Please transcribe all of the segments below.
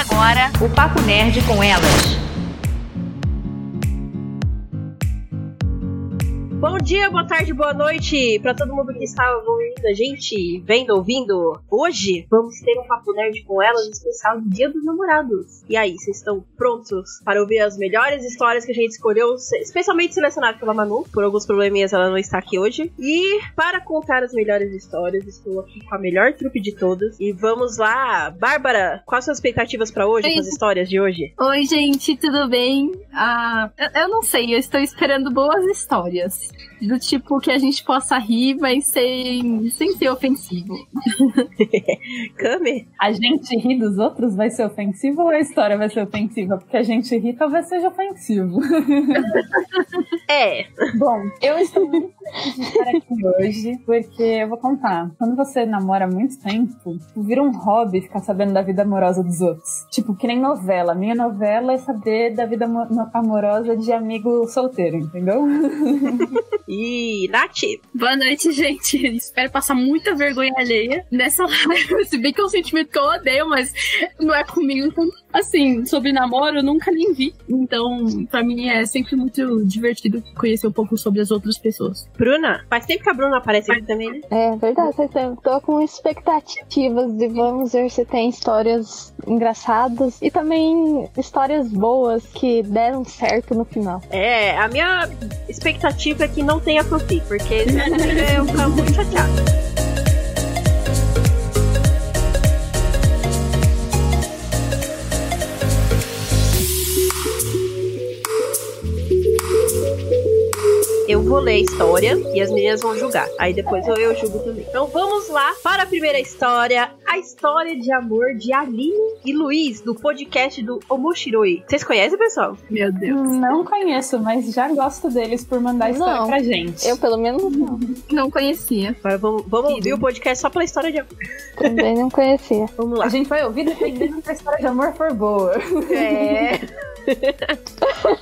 Agora o Papo Nerd com elas. Bom dia, boa tarde, boa noite para todo mundo que está ouvindo a gente, vendo, ouvindo. Hoje vamos ter um papo nerd com elas especial Dia dos Namorados. E aí, vocês estão prontos para ouvir as melhores histórias que a gente escolheu, especialmente selecionado pela Manu? Por alguns probleminhas ela não está aqui hoje. E para contar as melhores histórias, estou aqui com a melhor trupe de todas. E vamos lá, Bárbara, quais são as expectativas para hoje, as histórias de hoje? Oi, gente, tudo bem? Ah, eu, eu não sei, eu estou esperando boas histórias listening. Do tipo que a gente possa rir, mas sem, sem ser ofensivo. Kame? A gente rir dos outros vai ser ofensivo ou a história vai ser ofensiva? Porque a gente rir talvez seja ofensivo. é. Bom, eu estou muito feliz de estar aqui hoje, porque eu vou contar. Quando você namora muito tempo, vira um hobby ficar sabendo da vida amorosa dos outros. Tipo, que nem novela. Minha novela é saber da vida amorosa de amigo solteiro, entendeu? E Nath. Boa noite, gente. Espero passar muita vergonha alheia nessa live. Se bem que é um sentimento que eu odeio, mas não é comigo. Então, assim, sobre namoro, eu nunca nem vi. Então, pra mim é sempre muito divertido conhecer um pouco sobre as outras pessoas. Bruna, faz tempo que a Bruna aparece aqui também, né? É verdade, faz tempo. Tô com expectativas de vamos ver se tem histórias engraçadas e também histórias boas que deram certo no final. É, a minha expectativa é que não tenha fanfic, porque eu ficar muito chateada. Vou ler a história e as meninas vão julgar. Aí depois eu, eu julgo também. Então vamos lá para a primeira história. A história de amor de Aline e Luiz, do podcast do Omoshiroi. Vocês conhecem, pessoal? Meu Deus. Não conheço, mas já gosto deles por mandar a história não, pra gente. Eu, pelo menos, não. Não conhecia. Agora vamos, vamos ouvir o podcast só pela história de amor. Também não conhecia. Vamos lá. A gente vai ouvir dependendo se a história de amor for boa. É.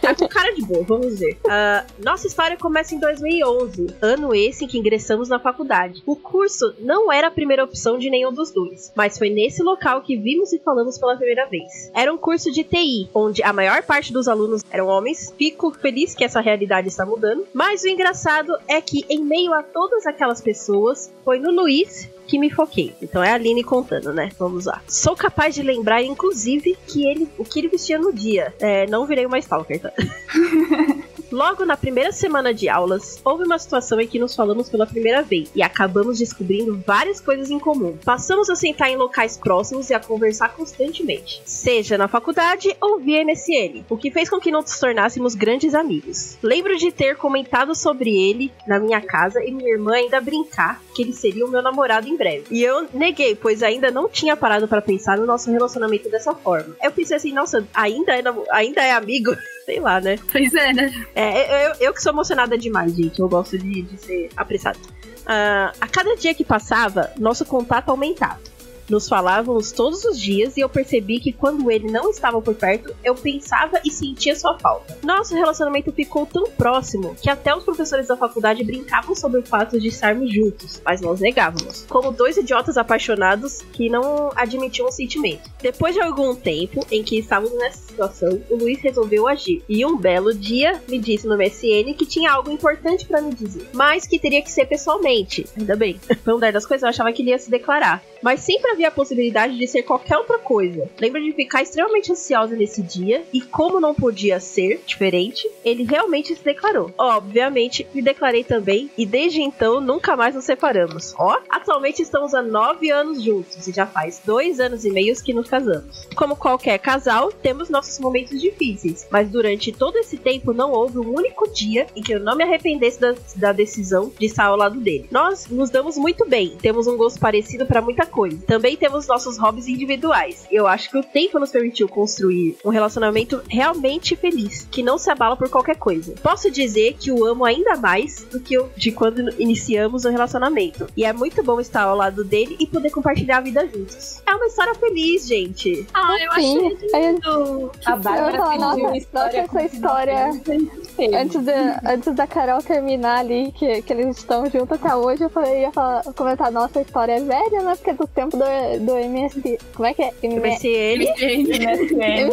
tá com cara de boa, vamos ver. Uh, nossa história começa em 2011, ano esse em que ingressamos na faculdade. O curso não era a primeira opção de nenhum dos dois, mas foi nesse local que vimos e falamos pela primeira vez. Era um curso de TI, onde a maior parte dos alunos eram homens. Fico feliz que essa realidade está mudando, mas o engraçado é que, em meio a todas aquelas pessoas, foi no Luiz que me foquei. Então é a Aline contando, né? Vamos lá. Sou capaz de lembrar, inclusive, que ele, o que ele vestia no dia. É, não virei uma stalker, tá? Logo na primeira semana de aulas, houve uma situação em que nos falamos pela primeira vez e acabamos descobrindo várias coisas em comum. Passamos a sentar em locais próximos e a conversar constantemente, seja na faculdade ou via MSN, o que fez com que nos tornássemos grandes amigos. Lembro de ter comentado sobre ele na minha casa e minha irmã ainda brincar que ele seria o meu namorado em breve. E eu neguei, pois ainda não tinha parado para pensar no nosso relacionamento dessa forma. Eu pensei assim, nossa, ainda é, ainda é amigo? Sei lá, né? Pois é, né? É, eu, eu que sou emocionada demais, gente. Eu gosto de, de ser apressada. Uh, a cada dia que passava, nosso contato aumentava. Nos falávamos todos os dias e eu percebi que quando ele não estava por perto, eu pensava e sentia sua falta. Nosso relacionamento ficou tão próximo que até os professores da faculdade brincavam sobre o fato de estarmos juntos, mas nós negávamos. Como dois idiotas apaixonados que não admitiam o sentimento. Depois de algum tempo em que estávamos nessa situação, o Luiz resolveu agir. E um belo dia me disse no MSN que tinha algo importante para me dizer, mas que teria que ser pessoalmente. Ainda bem. Foi dar das coisas, eu achava que ele ia se declarar. Mas sempre havia a possibilidade de ser qualquer outra coisa. Lembro de ficar extremamente ansiosa nesse dia e como não podia ser diferente, ele realmente se declarou. Obviamente, me declarei também e desde então nunca mais nos separamos. Ó, atualmente estamos há nove anos juntos e já faz dois anos e meio que nos casamos. Como qualquer casal, temos nossos momentos difíceis, mas durante todo esse tempo não houve um único dia em que eu não me arrependesse da, da decisão de estar ao lado dele. Nós nos damos muito bem, temos um gosto parecido para muita coisa. Também temos nossos hobbies individuais. Eu acho que o tempo nos permitiu construir um relacionamento realmente feliz, que não se abala por qualquer coisa. Posso dizer que o amo ainda mais do que o de quando iniciamos o relacionamento. E é muito bom estar ao lado dele e poder compartilhar a vida juntos. É uma história feliz, gente. Ah, eu achei lindo. A Bárbara pediu nossa, história nossa, essa história. Antes, da- antes da Carol terminar ali, que, que eles estão juntos até hoje, eu falei, ia falar- comentar, nossa, a história é velha, né? Porque é do tempo do, do MS. Como é que é? MS. MSN. MSN.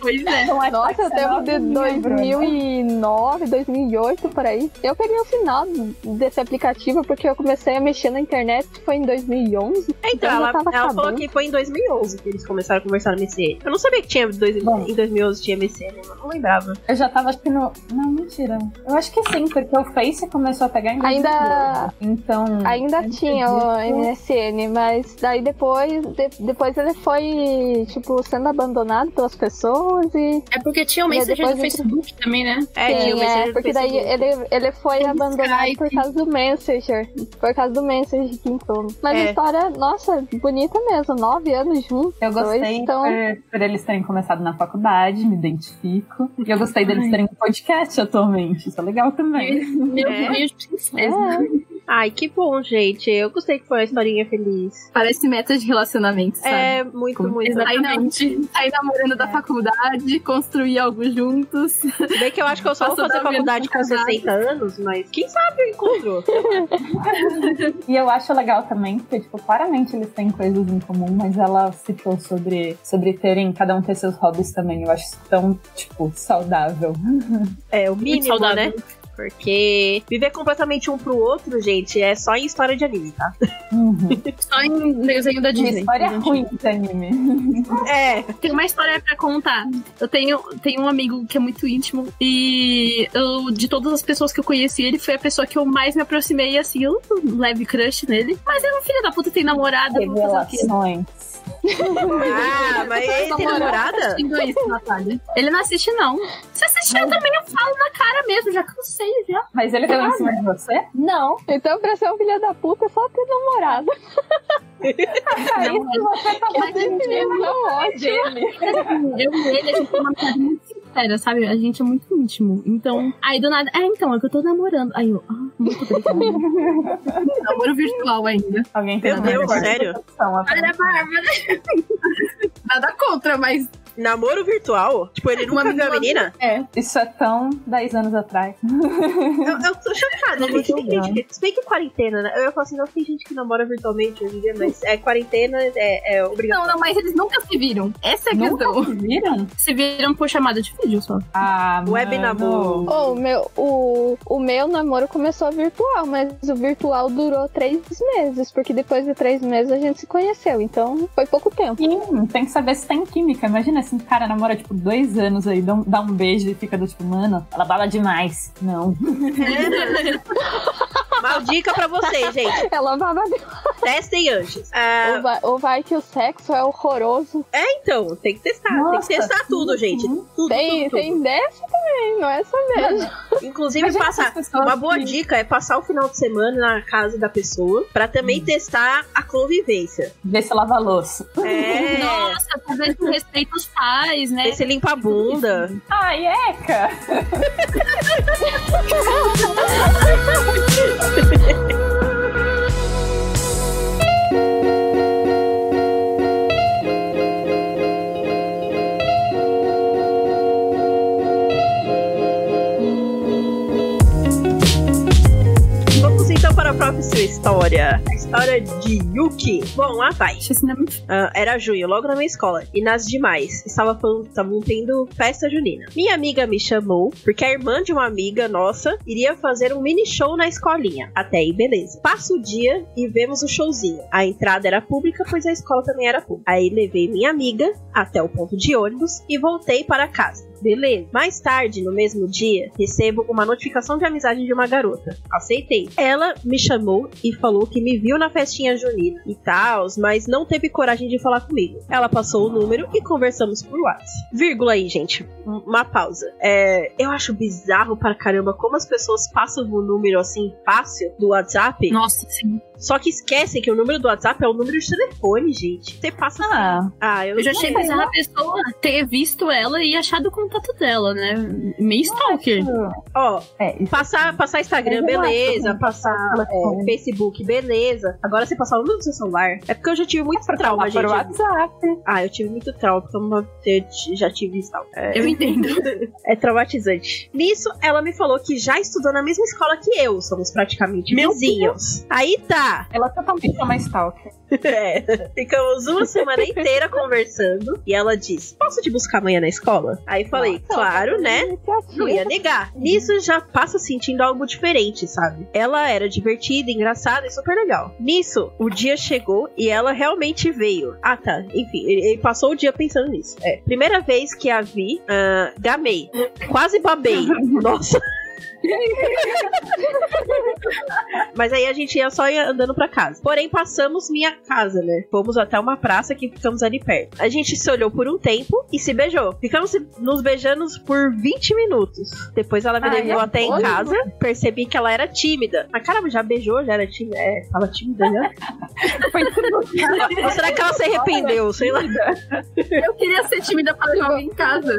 Pois é. É Nossa, o tempo de né? 2009, 2008, por aí. Eu peguei o final desse aplicativo porque eu comecei a mexer na internet, foi em 2011. É, Então, já ela, tava ela falou acabando. que foi em 2011 que eles começaram a conversar no MSN. Eu não sabia que tinha dois, Bom. em 2011 tinha MSN, eu não lembrava. Eu já tava acho que no. Não, mentira. Eu acho que sim, porque o Face começou a pegar em Ainda- 2012. Então. Ainda eu tinha o MSN, mas daí depois, de- depois ele foi, tipo, sendo abandonado pelas pessoas e. É porque tinha o Messenger depois do Facebook também, né? É, Sim, tinha o é, porque daí ele, ele foi Tem abandonado Skype. por causa do Messenger. Por causa do Messenger que entrou. Mas É. a história, nossa, bonita mesmo. Nove anos juntos. Eu gostei Dois, então- por, por eles terem começado na faculdade, me identifico. E eu gostei deles terem um podcast atualmente. Isso é legal também. Meu É. beijo de princesa. É. Ai, que bom, gente. Eu gostei que foi uma historinha feliz. Parece meta de relacionamento, sabe? É, muito, Como- muito. Exatamente. Sair namorando da faculdade, construir algo juntos. Se bem que eu acho que eu só vou Passou fazer da faculdade com casada. 60 anos, mas quem sabe eu encontro. E eu acho legal também, porque, tipo, claramente eles têm coisas em comum, mas ela citou sobre, sobre terem, cada um ter seus hobbies também. Eu acho isso tão, tipo, saudável. É, o mínimo, saudável. né? Porque viver completamente um pro outro, gente, é só em história de anime, tá? Uhum. Só em desenho da Uma Disney. história gente. ruim desse anime. É. Tem uma história pra contar. Eu tenho, tenho um amigo que é muito íntimo e eu, de todas as pessoas que eu conheci, ele foi a pessoa que eu mais me aproximei, assim, eu leve crush nele. Mas ele é um filho da puta, tem namorada? Revelações. Ah, mas ele tem namorada? assistindo isso, Natália. Ele não assiste, não. Se assistir, eu também eu falo na cara mesmo, já cansei, já. Mas ele deu em cima de você? Não. Então, pra ser um filho da puta, é só ter namorado. Aí se você tá fazendo Não, ótimo. Eu e ele, a gente tem uma amizade muito sincera, sabe? A gente é muito íntimo. Então, aí do nada, é, então, é que eu tô namorando. Aí eu, ah, muito obrigada. Namoro virtual ainda. Alguém tem Meu Deus, namorado? sério? Olha a Bárbara. Nada contra, mas Namoro virtual? Tipo, ele Uma nunca viu a menina- menina? Isso é tão 10 anos atrás. Eu, eu tô chocada, gente. Tem gente que, se bem que quarentena, né? Eu ia falar assim, não tem gente que namora virtualmente hoje em dia, mas é quarentena, é, é obrigatório. não, não, mas eles nunca se viram. Essa é a Nunca questão. se viram? Se viram por chamada de vídeo só. Ah, Web mano. namoro. Oh, o, meu, o, o meu namoro começou virtual, mas o virtual durou três meses, porque depois de três meses a gente se conheceu, então foi pouco tempo. Sim, tem que saber se tem química. Imagina assim, um cara namora tipo dois anos aí, dá um, dá um beijo e fica do tipo, mano, ela bala demais. Não. Uma dica pra vocês, gente. Ela vai, Testem antes. Ah, ou, vai, ou vai que o sexo é horroroso. então, tem que testar. tem Nossa, que testar tudo, sim, gente. sim. Tudo, Tem, tudo, tudo. tem dessa também, não é só mesmo. Inclusive, Imagina passar. Uma boa que- dica é passar o final de semana na casa da pessoa pra também testar a convivência. Ver se lava a louça. É. Nossa, pra ver se respeita os pais, né? Se limpa a bunda. Ai, Eca! Vamos então para a próxima história. A história de Yuki. Bom, lá vai. Ah, era junho, logo na minha escola. E nas demais, estava falando- estavam tendo festa junina. Minha amiga me chamou, porque a irmã de uma amiga nossa iria fazer um mini show na escolinha. Até aí, beleza. Passa o dia e vemos o showzinho. A entrada era pública, pois a escola também era pública. Aí levei minha amiga até o ponto de ônibus e voltei para casa. Beleza. Mais tarde, no mesmo dia, recebo uma notificação de amizade de uma garota. Aceitei. Ela me chamou e falou que me viu na festinha junina e tal, mas não teve coragem de falar comigo. Ela passou o número e conversamos por WhatsApp. Vírgula aí, gente. Um- Uma pausa. É, eu acho bizarro para caramba como as pessoas passam o número assim fácil do WhatsApp. Nossa, sim. Só que esquecem que o número do WhatsApp é o número de telefone, gente. Você passa. Ah, Ah, eu, Eu já achei bizarro a pessoa ter visto ela e achado o contato dela, né? Meio stalker. Ó, é, passar, passar Instagram, relaxo beleza. Passar é, Facebook, beleza. Agora você passar o número do seu celular. É porque eu já tive muito trauma, falar gente. WhatsApp. Ah, eu tive muito trauma, porque eu já tive isso. É, Eu entendo. é traumatizante. Nisso, ela me falou que já estudou na mesma escola que eu. Somos praticamente Meu vizinhos. Aí tá. Ela totalmente é uma stalker. É. Ficamos uma semana inteira conversando. E ela disse: Posso te buscar amanhã na escola? Aí falei: Claro, né? Não ia negar. Nisso já passa sentindo algo diferente, sabe? Ela era divertida, engraçada e super legal. Nisso, o dia chegou e ela realmente veio. Ah, tá. Enfim, ele, passou o dia pensando nisso. É. Primeira vez que a vi, ah, gamei. Quase babei. Nossa. Mas aí a gente ia só andando pra casa. Porém, passamos minha casa, né? Fomos até uma praça que ficamos ali perto. A gente se olhou por um tempo e se beijou. Ficamos nos beijando por 20 minutos. Depois ela me levou é até em casa. Percebi que ela era tímida. Mas caramba, já beijou, já era tímida. É, tava tímida já. Ou será que ela se arrependeu? Sei lá. Eu queria ser tímida pra levar em casa.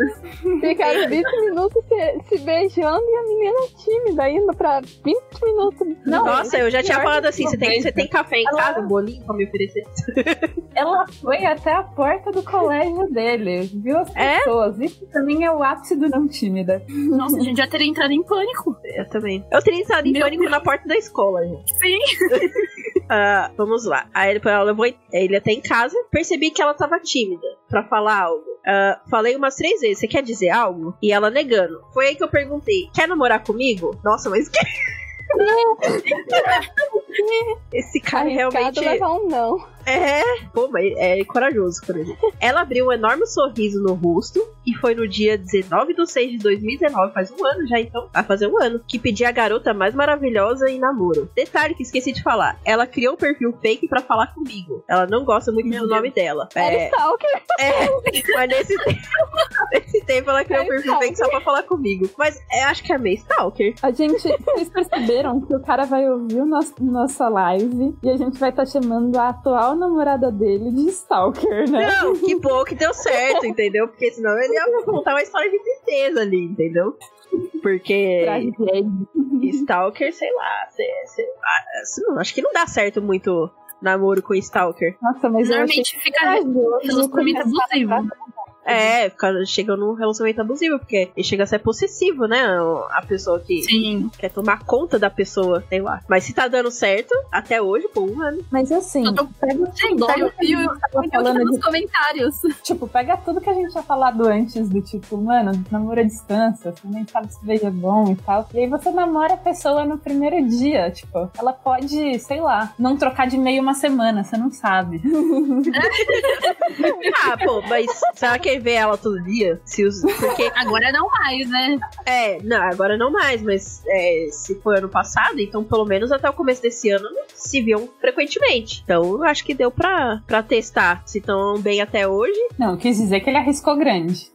Ficaram 20 minutos se, se beijando e a menina tímida, indo pra 20 minutos. Não, Nossa, eu já tinha falado assim: você tem, você tem café em Ela- casa, um bolinho pra me oferecer? Ela foi até a porta do colégio dele, viu as É? pessoas. Isso também é o ápice do não tímida. Nossa, a gente já teria entrado em pânico. Eu também. Eu teria entrado em Meu pânico na porta da escola, gente. Sim. Ah, vamos lá. Aí depois ela levou ele até em casa. Percebi que ela tava tímida pra falar algo. Ah, falei umas três vezes: Você quer dizer algo? E ela negando. Foi aí que eu perguntei: Quer namorar comigo? Nossa, mas que. Esse cara realmente. Levar um não. É, pô, mas é corajoso, por exemplo. Ela abriu um enorme sorriso no rosto e foi no dia 19 de 6 de 2019, faz um ano já então, vai fazer um ano, que pedi a garota mais maravilhosa em namoro. Detalhe que esqueci de falar, ela criou um perfil fake pra falar comigo. Ela não gosta muito Meu do nome dela. É, stalker. é, mas nesse tempo, nesse tempo ela criou um perfil fake só pra falar comigo. Mas é, acho que é meio stalker. A gente, vocês perceberam que o cara vai ouvir o nosso, nossa live e a gente vai estar chamando a atual namorada dele de Stalker, né? Não, que bom que deu certo, entendeu? Porque senão ele ia contar uma história de tristeza ali, entendeu? Porque. Stalker, sei lá, sei, sei lá, não, acho que não dá certo muito namoro com Stalker. Nossa, mas eu achei Normalmente fica relacionamento abusivo. É, chega num relacionamento abusivo, porque ele chega a ser possessivo, né? A pessoa que Sim. quer tomar conta da pessoa, sei lá. Mas se tá dando certo, até hoje, pô, um ano. Mas assim, Eu tô- pega, dó. pega tava eu tá falando nos de, comentários. tipo, pega tudo que a gente tinha falado antes do tipo, mano, namoro à distância, você nem sabe se é bom e tal. E aí você namora a pessoa no primeiro dia, tipo, ela pode, sei lá, não trocar de meio uma semana, você não sabe. Ah, pô, mas será que vê ela todo dia? Se os, porque, Agora não mais, né? é, não, agora não mais, mas é, se foi ano passado, então pelo menos até o começo desse ano se viam frequentemente. Então eu acho que deu pra, pra testar se estão bem até hoje. Não, quis dizer que ele arriscou grande.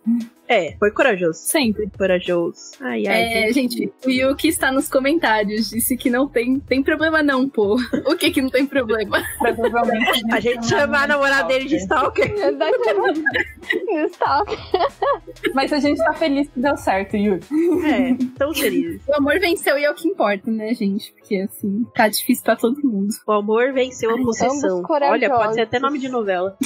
É, foi corajoso. Sempre. Corajoso. Ai, ai. É, gente, o Yuki está nos comentários. Disse que não tem, tem problema, não, pô. O que que não tem problema? Provavelmente. A gente chama a namorada dele de Stalker. Stalker. Mas a gente tá feliz que deu certo, Yuri. É, tão felizes. O amor venceu e é o que importa, né, gente? Porque, assim, tá difícil pra todo mundo. O amor venceu a possessão. Olha, pode ser até nome de novela.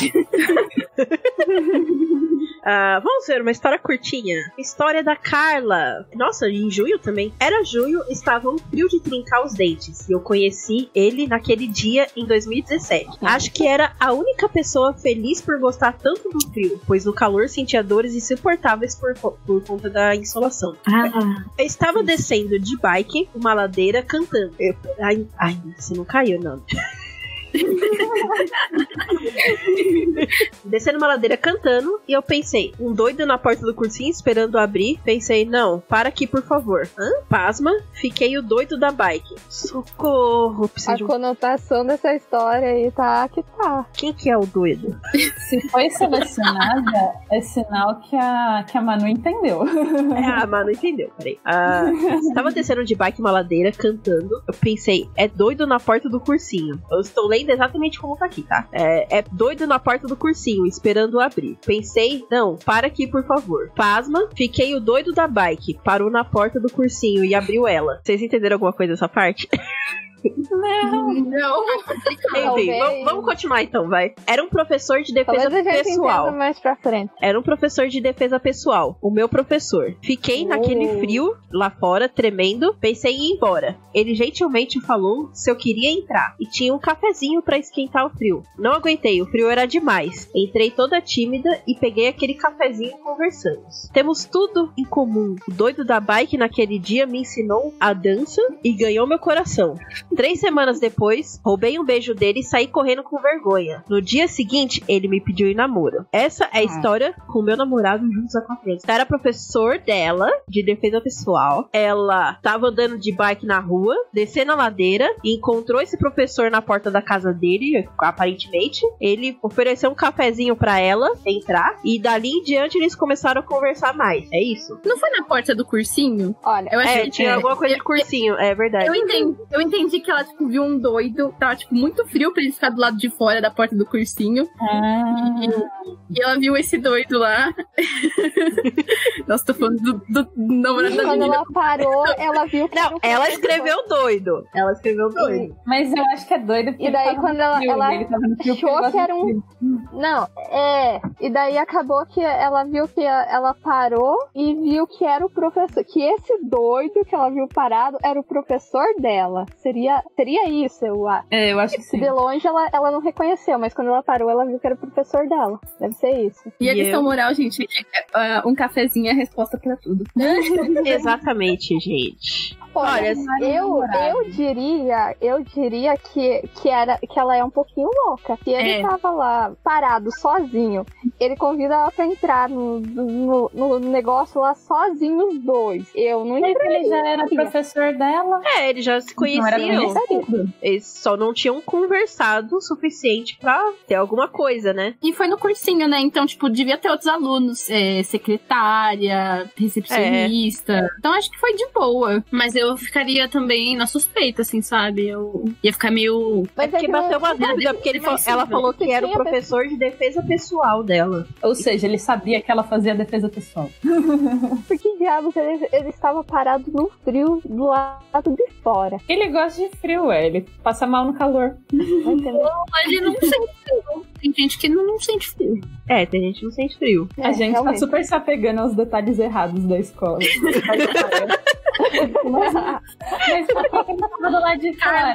Ah, vamos ver uma história curtinha. História da Carla. Nossa, em junho também. Era junho, estava um frio de trincar os dentes. E eu conheci ele naquele dia em 2017. Acho que era a única pessoa feliz por gostar tanto do frio, pois no calor sentia dores insuportáveis por, por conta da insolação. Ah, Eu estava descendo de bike uma ladeira cantando. Eu, ai, ai, você não caiu, não. Descendo uma ladeira cantando e eu pensei, um doido na porta do cursinho esperando abrir. Pensei, não, para aqui por favor. Hã? Pasma, fiquei o doido da bike. Socorro, preciso A de um... conotação dessa história aí tá que tá. Quem que é o doido? Se foi selecionada, é sinal que a, que a Manu entendeu. Ah, mas não entendeu, peraí. Ah, tava descendo de bike uma ladeira, cantando. Eu pensei, é doido na porta do cursinho. Eu estou lendo exatamente como tá aqui, tá? É, é doido na porta do cursinho, esperando abrir. Pensei, não, para aqui, por favor. Pasma, fiquei o doido da bike. Parou na porta do cursinho e abriu ela. Vocês entenderam alguma coisa dessa parte? Não. Enfim, Talvez. vamos, vamos continuar então, vai. Era um professor de defesa Talvez a gente pessoal. mais pra frente. Era um professor de defesa pessoal, o meu professor. Fiquei Oh. naquele frio lá fora, tremendo, pensei em ir embora. Ele gentilmente falou se eu queria entrar e tinha um cafezinho pra esquentar o frio. Não aguentei, o frio era demais. Entrei toda tímida e peguei aquele cafezinho e conversamos. Temos tudo em comum. O doido da bike naquele dia me ensinou a dança e ganhou meu coração. Três semanas depois, roubei um beijo dele e saí correndo com vergonha. No dia seguinte, ele me pediu em namoro. Essa é a história com o meu namorado juntos há quatro anos. Era professor dela, de defesa pessoal. Ela tava andando de bike na rua, descendo a ladeira, e encontrou esse professor na porta da casa dele, aparentemente. Ele ofereceu um cafezinho pra ela entrar, e dali em diante eles começaram a conversar mais. É isso? Não foi na porta do cursinho? Olha, Eu achei É, tinha alguma coisa de cursinho, é verdade. Eu entendi, eu entendi que ela, tipo, viu um doido, tava, tipo, muito frio pra ele ficar do lado de fora da porta do cursinho. Ah, E ela viu esse doido lá. Nossa, tô falando do, do namorado da quando menina. ela parou, ela viu que Não, ela professor. escreveu doido. Ela escreveu doido. mas eu acho que é doido porque E daí, quando ela- frio, ela achou que era um-. Não, é. E daí acabou que ela viu que ela parou e viu que era o professor. Que esse doido que ela viu parado era o professor dela. Seria, seria isso, eu acho. É, eu acho que sim. De longe ela, ela não reconheceu, mas quando ela parou, ela viu que era o professor dela. Deve ser isso. E a E lição eu? moral, gente, é, uh, um cafezinho é a resposta pra tudo. Exatamente, gente. Olha, eu, eu diria, eu diria que, que, era, que ela é um pouquinho louca. Se ele É. tava lá parado sozinho, ele convida ela pra entrar no, no, no negócio lá sozinho os dois. Eu não Mas ele já era professor dela. É, eles já se Não era conheciam. Eles só não tinham conversado o suficiente pra ter alguma coisa, né? E foi no cursinho, né? Então, tipo, devia ter outros alunos. é, secretária, recepcionista. Então, acho que foi de boa. Mas eu ficaria também na suspeita, assim, sabe? Eu ia ficar meio... Mas é porque que bateu uma é dúvida, porque ele fa- ela falou que era o Tinha professor de defesa pessoal dela. Ou seja, ele sabia que ela fazia defesa pessoal. Por que diabos ele, ele estava parado no frio do lado de fora? Ele gosta de frio, é. Ele passa mal no calor. Não? Ele não sente frio. Tem gente que não, não sente frio. É, tem gente que não sente frio. a É, gente realmente. tá super se apegando aos detalhes errados da escola. Mas tá do lado de fora.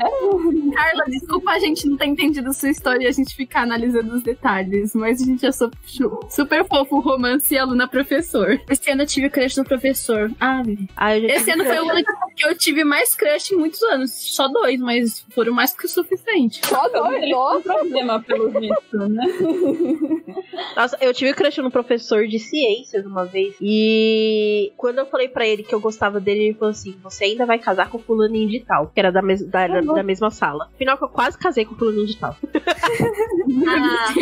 Carla, desculpa a gente não ter entendido sua história e a gente ficar analisando os detalhes, mas a gente é su- su- super fofo romance e aluna professor. Esse ano eu tive crush no professor. Ah. Ah, Esse ano foi o crush. ano que eu tive mais crush em muitos anos. Só dois, mas foram mais que o suficiente. Só dois, nossa. problema, pelo visto, né? Nossa, eu tive crush no professor de ciências uma vez. E quando eu falei pra ele que eu gostava dele, ele falou assim: Você ainda vai casar com o fulaninho de tal, que era da, mes da, da- da mesma sala. Afinal, que eu quase casei com o fulaninho de tal. Ah,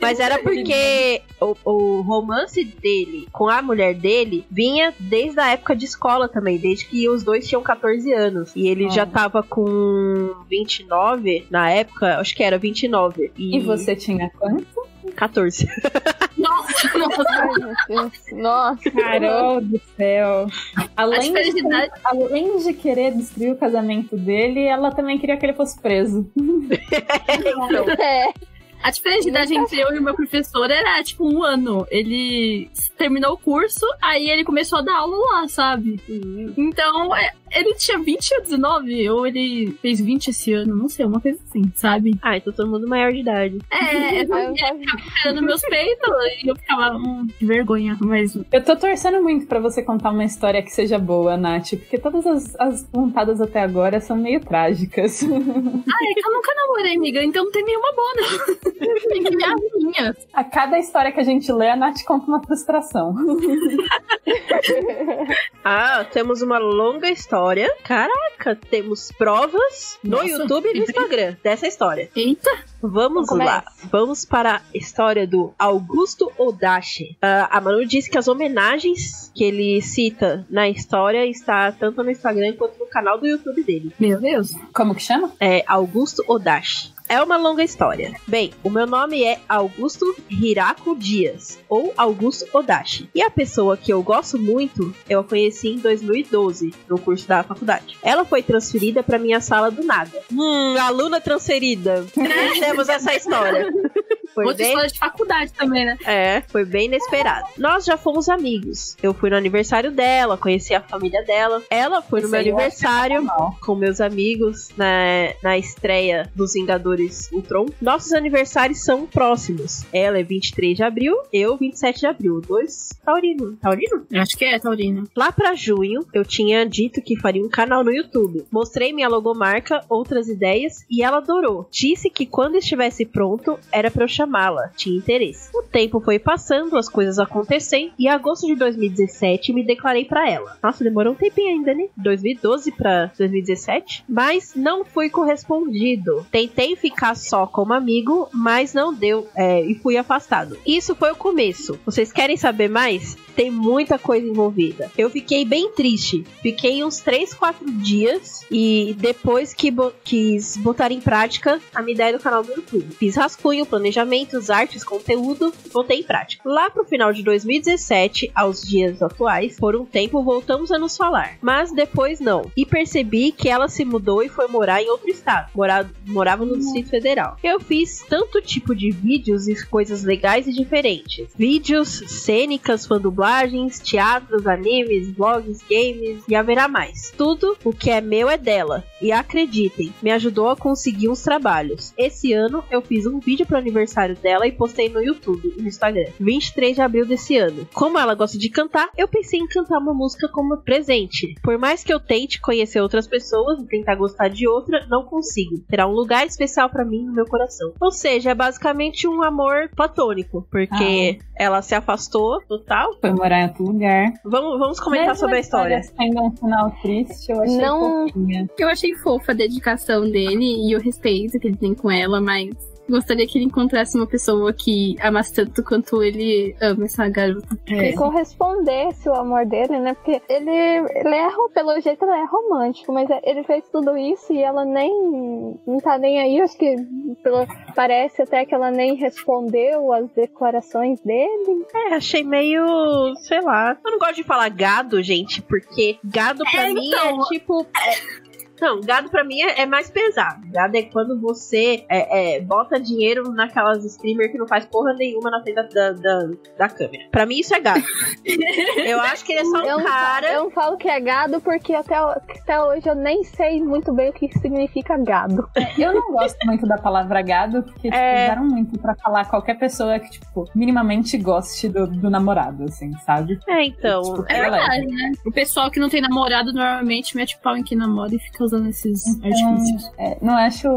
Mas era porque o, o romance dele com a mulher dele vinha desde a época de escola também, desde que os dois tinham 14 anos. E ele Ah. já tava com 29 na época, acho que era 29. E, E você tinha quanto? 14. nossa, nossa. Ai. Nossa. Carol do céu. Além de, além de querer destruir o casamento dele, ela também queria que ele fosse preso. É. a disparidade entre eu e o meu professor era tipo um ano. Ele terminou o curso, aí ele começou a dar aula lá, sabe? Então, é, Ele tinha 20 ou 19, ou ele fez 20 esse ano, não sei, uma coisa assim, sabe? Ah, então todo mundo maior de idade. É, eu vi. pegando meus peitos e eu ficava, hum, que vergonha, mas. Eu tô torcendo muito pra você contar uma história que seja boa, Nath, porque todas as, as contadas até agora são meio trágicas. Ah, é que eu nunca namorei, amiga, então não tem nenhuma boa, não. tem que ver A cada história que a gente lê, a Nath conta uma frustração. Ah, temos uma longa história. Caraca, temos provas no Nossa. YouTube e no Instagram dessa história. Eita, Vamos Então lá. Vamos para a história do Augusto Odashi. Ah, a Manu disse que as homenagens que ele cita na história está tanto no Instagram quanto no canal do YouTube dele. meu Deus. Como que chama? É Augusto Odashi. É uma longa história. Bem, o meu nome é Augusto Hirako Dias, ou Augusto Odashi. E a pessoa que eu gosto muito, eu a conheci em 2012, no curso da faculdade. Ela foi transferida para minha sala do nada. Hum, aluna transferida. Temos essa história. Foi Outra bem escola de faculdade também, né? é, foi bem inesperado. Nós já fomos amigos. Eu fui no aniversário dela, conheci a família dela. Ela foi no meu acho aniversário normal. com meus amigos na, na estreia dos Vingadores Ultron. Nossos aniversários são próximos. Ela é 23 de abril, eu 27 de abril. Dois taurino. Taurino? Acho que é, Taurina. Lá pra junho, eu tinha dito que faria um canal no YouTube. Mostrei minha logomarca, outras ideias e ela adorou. Disse que quando estivesse pronto, era pra eu chamá-la. Tinha interesse. O tempo foi passando, as coisas acontecendo e em agosto de 2017 me declarei pra ela. Nossa, demorou um tempinho ainda, né? 2012 pra 2017. Mas não fui correspondido. Tentei ficar só como amigo, mas não deu é, e fui afastado. Isso foi o começo. Vocês querem saber mais? Tem muita coisa envolvida. Eu fiquei bem triste. Fiquei uns 3, 4 dias e depois que bo- quis botar em prática a minha ideia do canal do YouTube. Fiz rascunho, planejamentos, artes, conteúdo, botei em prática. Lá pro final de 2017, aos dias atuais, por um tempo voltamos a nos falar. Mas depois não. E percebi que ela se mudou e foi morar em outro estado. Mora- morava no Distrito Federal. Eu fiz tanto tipo de vídeos e coisas legais e diferentes. Vídeos, cênicas, fandublagens, teatros, animes, vlogs, games e haverá mais. Tudo o que é meu é dela. E acreditem, me ajudou a conseguir uns trabalhos. Esse ano eu fiz um vídeo pro aniversário dela e postei no YouTube e no Instagram. 23 de abril desse ano. Como ela gosta de cantar, eu pensei em cantar uma música como presente. Por mais que eu tente conhecer outras pessoas e tentar gostar de outra, não consigo. Terá um lugar especial pra mim no meu coração. Ou seja, é basicamente um amor platônico, porque ela se afastou total. Foi morar em outro lugar. Vamos, vamos comentar Mesmo sobre a história. Tendo um final triste, eu achei Não- fofinha. Eu achei fofa a dedicação dele e o respeito que ele tem com ela, mas gostaria que ele encontrasse uma pessoa que amasse tanto quanto ele ama essa garota. Que correspondesse o amor dele, né? Porque ele, ele é, pelo jeito, ele é romântico, mas é- ele fez tudo isso e ela nem. Não tá nem aí. Acho que pelo, parece até que ela nem respondeu as declarações dele. É, achei meio, sei lá. Eu não gosto de falar gado, gente, porque gado pra É, mim então. é tipo. É- Não, gado pra mim é, é mais pesado. Gado é quando você é, é, bota dinheiro naquelas streamer que não faz porra nenhuma na frente da, da, da, câmera. Pra mim isso é gado. eu acho que ele é só Eu um não, fa- cara. eu não falo que é gado porque até, até hoje eu nem sei muito bem o que significa gado. Eu não gosto muito da palavra gado, porque tipo, É. usaram muito pra falar qualquer pessoa que, tipo, minimamente goste do, do namorado, assim, sabe? É, então. Tipo, É ela verdade, né? O pessoal que não tem namorado normalmente mete pau em quem namora e fica usando esses artifícios. É, não acho.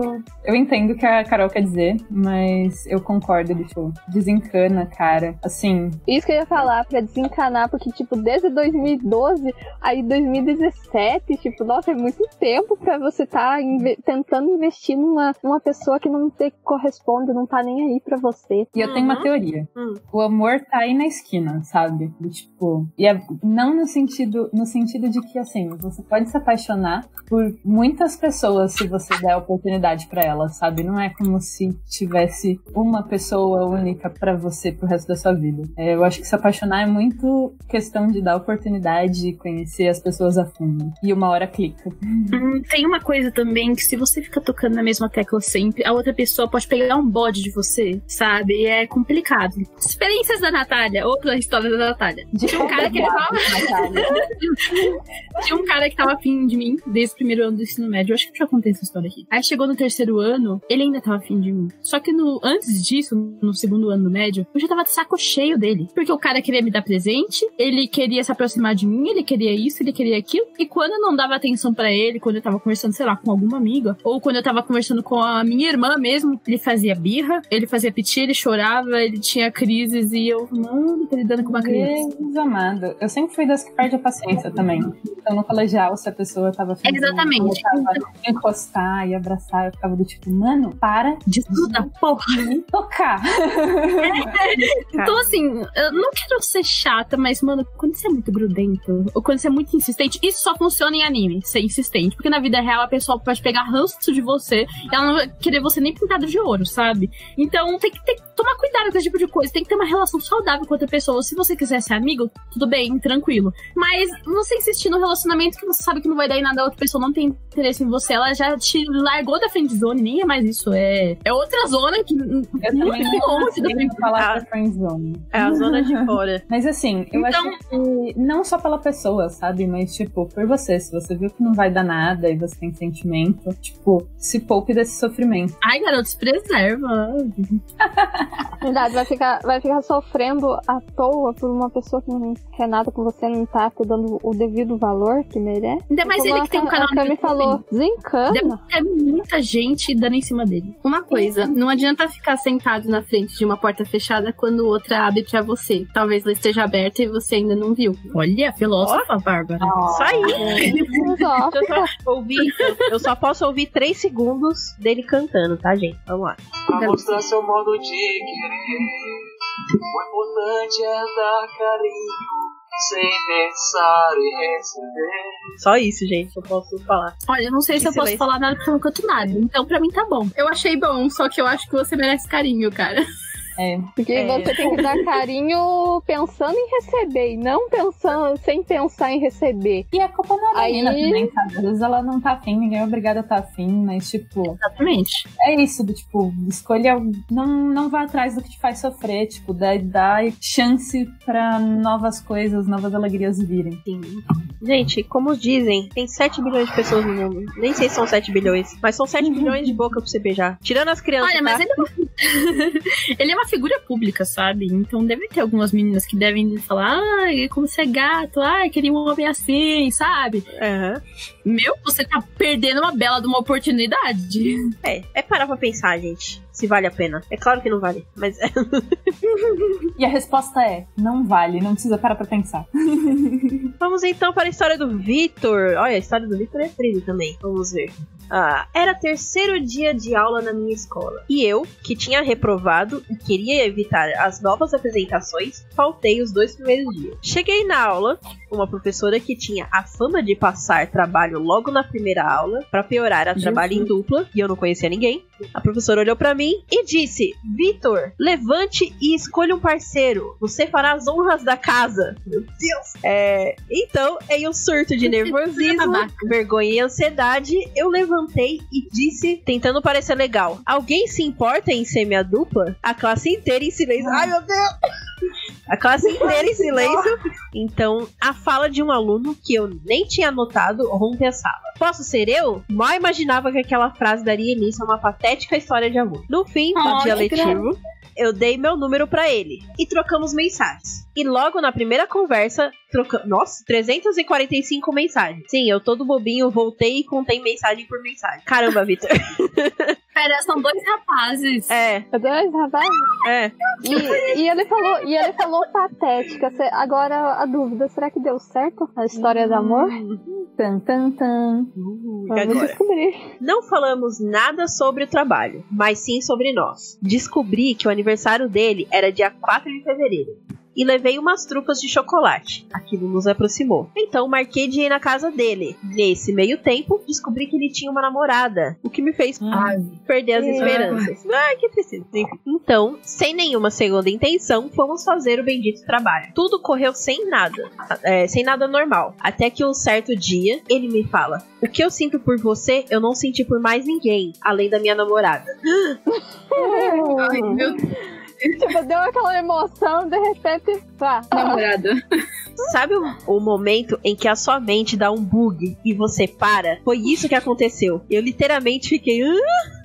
Eu entendo o que a Carol quer dizer, mas eu concordo, tipo, desencana, cara. Assim, Isso que eu ia falar, pra desencanar, porque, tipo, desde 2012, aí 2017, tipo, nossa, é muito tempo pra você tá inve- tentando investir numa, numa pessoa que não te corresponde, não tá nem aí pra você. E eu tenho uma Uhum. teoria. Hum. O amor tá aí na esquina, sabe? Do tipo. E é, não no sentido, no sentido de que, assim, você pode se apaixonar por muitas pessoas se você der a oportunidade pra elas, sabe? Não é como se tivesse uma pessoa única pra você pro resto da sua vida. É, eu acho que se apaixonar é muito questão de dar oportunidade e conhecer as pessoas a fundo. E uma hora clica. Hum, tem uma coisa também que se você fica tocando na mesma tecla sempre, a outra pessoa pode pegar um bode de você, sabe? E é complicado. Experiências da Natália, outra história da Natália. De Tinha um cara que ele tava. Tinha um cara que tava afim de mim desde o primeiro ano do ensino médio. Eu acho que eu já contei essa história aqui. Aí chegou no terceiro ano, ele ainda tava afim de mim. Só que no, antes disso, no segundo ano do médio, eu já tava de saco cheio dele. Porque o cara queria me dar presente, ele queria se aproximar de mim, ele queria isso, ele queria aquilo. E quando eu não dava atenção pra ele, quando eu tava conversando, sei lá, com alguma amiga, ou quando eu tava conversando com a minha irmã mesmo, ele fazia birra, ele fazia piti, ele chorava, ele tinha crises e eu, mano, tá lidando com uma criança. Deus amado. Eu sempre fui das que perde a paciência também. Então, no colegial, se a pessoa tava de mim, Exatamente. tava encostar e abraçar, eu ficava do tipo, mano, para De toda porra. de me tocar. Então, assim, eu não quero ser chata, mas, mano, quando você é muito grudento, ou quando você é muito insistente, isso só funciona em anime, ser insistente. Porque na vida real a pessoa pode pegar ranço de você e ela não vai querer você nem pintado de ouro, sabe? Então tem que, tomar cuidado com esse tipo de coisa. Tem que ter uma relação saudável com outra pessoa. Se você quiser ser amigo, tudo bem, tranquilo. Mas você insistir no relacionamento que você sabe que não vai dar em nada, a outra pessoa não tem interesse em você, ela já te largou da friend zone, nem é mais isso. É, é outra zona que Eu muito longe da falar pra friendzone. É a zona de fora. Mas assim, eu Então- acho que não só pela pessoa, sabe? Mas, tipo, por você. Se você viu que não vai dar nada e você tem sentimento, tipo, se poupe desse sofrimento. Ai, garoto, se preserva. Verdade, vai ficar, vai ficar sofrendo à toa por uma pessoa que não quer nada com você, não tá te dando o devido valor que merece. Ainda mais Como ele que tem um canal YouTube. falou, desencana. Ter muita gente dando em cima dele. Uma coisa, não adianta ficar sentado na frente de uma porta fechada quando outra abre pra você. Talvez ela esteja aberta e você ainda não viu. Olha, filósofa, Bárbara. Isso aí. Eu só, ouvi, eu, só posso ouvir 3 segundos dele cantando, tá, gente? Vamos lá. Pra mostrar seu modo de querer. O importante é dar carinho, sem pensar em receber. Só isso, gente, eu posso falar. Olha, eu não sei se eu posso falar nada porque eu não canto nada. Então, pra mim, tá bom. Eu achei bom, só que eu acho que você merece carinho, cara. É. Porque É. você tem que dar carinho pensando em receber, e não pensando sem pensar em receber. E a culpa não é da Aí- menina também, sabe? Às vezes ela não tá afim, ninguém é obrigado a estar afim, mas, tipo, Exatamente. é isso, do tipo, escolha. Não, não vá atrás do que te faz sofrer, tipo, dá, dá chance pra novas coisas, novas alegrias virem. Sim. Gente, como dizem, tem 7 bilhões de pessoas no mundo. Nem sei se são 7 bilhões, mas são 7 bilhões de boca pra você beijar. Tirando as crianças. Olha, mas tá? ele é, uma... uma figura pública, sabe? Então deve ter algumas meninas que devem falar, ai, como você é gato, ai, queria um homem assim, sabe? Aham. Meu, você tá perdendo uma bela de uma oportunidade. É, é parar pra pensar, gente. Se vale a pena. É claro que não vale, mas é. E a resposta é: não vale, não precisa parar pra pensar. Vamos então para a história do Vitor. Olha, a história do Vitor é frio também. Vamos ver. Ah, era terceiro dia de aula na minha escola. E eu, que tinha reprovado e queria evitar as novas apresentações, faltei os dois primeiros dias. Cheguei na aula, uma professora que tinha a fama de passar trabalho logo na primeira aula, para piorar a trabalho em dupla, e eu não conhecia ninguém. A professora olhou para mim e disse: Vitor, levante e escolha um parceiro. Você fará as honras da casa. Meu Deus! É, então, em um surto de nervosismo, vergonha e ansiedade, eu levantei e disse, tentando parecer legal: Alguém se importa em ser minha dupla? A classe inteira em silêncio. Ai, meu Deus! A classe inteira em silêncio. Então, a fala de um aluno que eu nem tinha notado a sala. Posso ser eu? Mal imaginava que aquela frase daria início a uma patética história de amor. No fim do Ai, dia que letivo, eu dei meu número pra ele e trocamos mensagens. E logo na primeira conversa, trocamos. Nossa, 345 mensagens. Sim, eu todo bobinho voltei e contei mensagem por mensagem. Caramba, Vitor. Pera, são dois rapazes. É, Dois, rapaz. é. E, e ele falou, e ele falou patética. Agora a dúvida, será que deu certo a história do amor? Tan, tan, tan. E Vamos agora? descobrir. Não falamos nada sobre o trabalho, mas sim sobre nós. Descobri que o aniversário dele era dia 4 de fevereiro. E levei umas trupas de chocolate. Aquilo nos aproximou. Então marquei de ir na casa dele. Nesse meio tempo, descobri que ele tinha uma namorada, o que me fez perder as É. esperanças. Ai, que tristeza. Então, sem nenhuma segunda intenção, fomos fazer o bendito trabalho. Tudo correu sem nada, é, sem nada normal. Até que um certo dia, ele me fala: O que eu sinto por você, eu não senti por mais ninguém, além da minha namorada. Ai, meu Tipo, deu aquela emoção, de repente, pá. namorada. Sabe o, o momento em que a sua mente dá um bug e você para? Foi isso que aconteceu. Eu literalmente fiquei. "Hã?"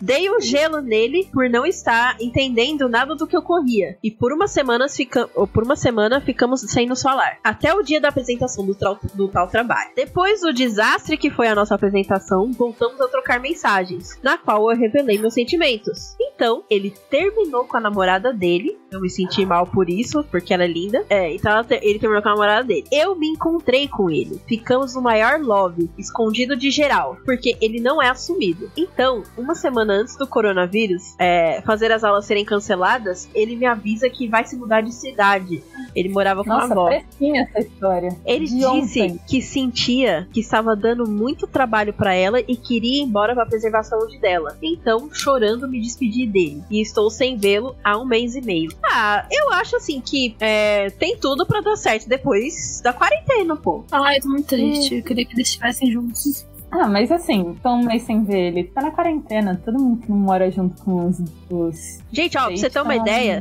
Dei um gelo nele por não estar entendendo nada do que ocorria. E por uma semana, fica, ou por uma semana ficamos sem nos falar. Até o dia da apresentação do, trau- do tal trabalho. Depois do desastre que foi a nossa apresentação, voltamos a trocar mensagens, na qual eu revelei meus sentimentos. Então, ele terminou com a namorada dele. Eu me senti mal por isso, porque ela é linda. É, então te- ele terminou com a namorada dele. Eu me encontrei com ele. Ficamos no maior love, escondido de geral, porque ele não é assumido. Então, uma semana antes do coronavírus é, fazer as aulas serem canceladas, ele me avisa que vai se mudar de cidade. Ele morava com a Nossa, avó. fresquinha essa história. Ele de disse ontem. que sentia que estava dando muito trabalho pra ela e queria ir embora pra preservar a saúde dela. Então, chorando, me despedi dele. E estou sem vê-lo há um mês e meio. Ah, eu acho assim que é, tem tudo pra dar certo depois da quarentena, pô. Ai, tô muito triste. Eu queria que eles estivessem juntos. Ah, mas assim, tão um mês sem ver ele. Tá na quarentena, todo mundo que não mora junto com os. os Gente, ó, pra você ter uma tá um ideia,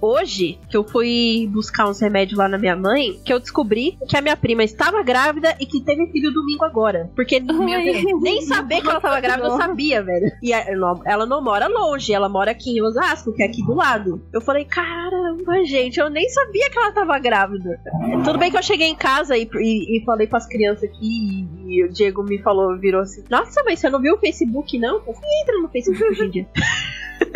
hoje que eu fui buscar uns remédios lá na minha mãe, que eu descobri que a minha prima estava grávida e que teve filho domingo agora. Porque nem saber que ela tava grávida eu sabia, velho. E ela não mora longe, ela mora aqui em Osasco, que é aqui do lado. Eu falei, caramba, gente, eu nem sabia que ela tava grávida. Tudo bem que eu cheguei em casa e, e- e falei pras crianças aqui e, e o Diego me falou, virou assim, nossa, mas você não viu o Facebook, não? Eu falei, entra no Facebook hoje em dia.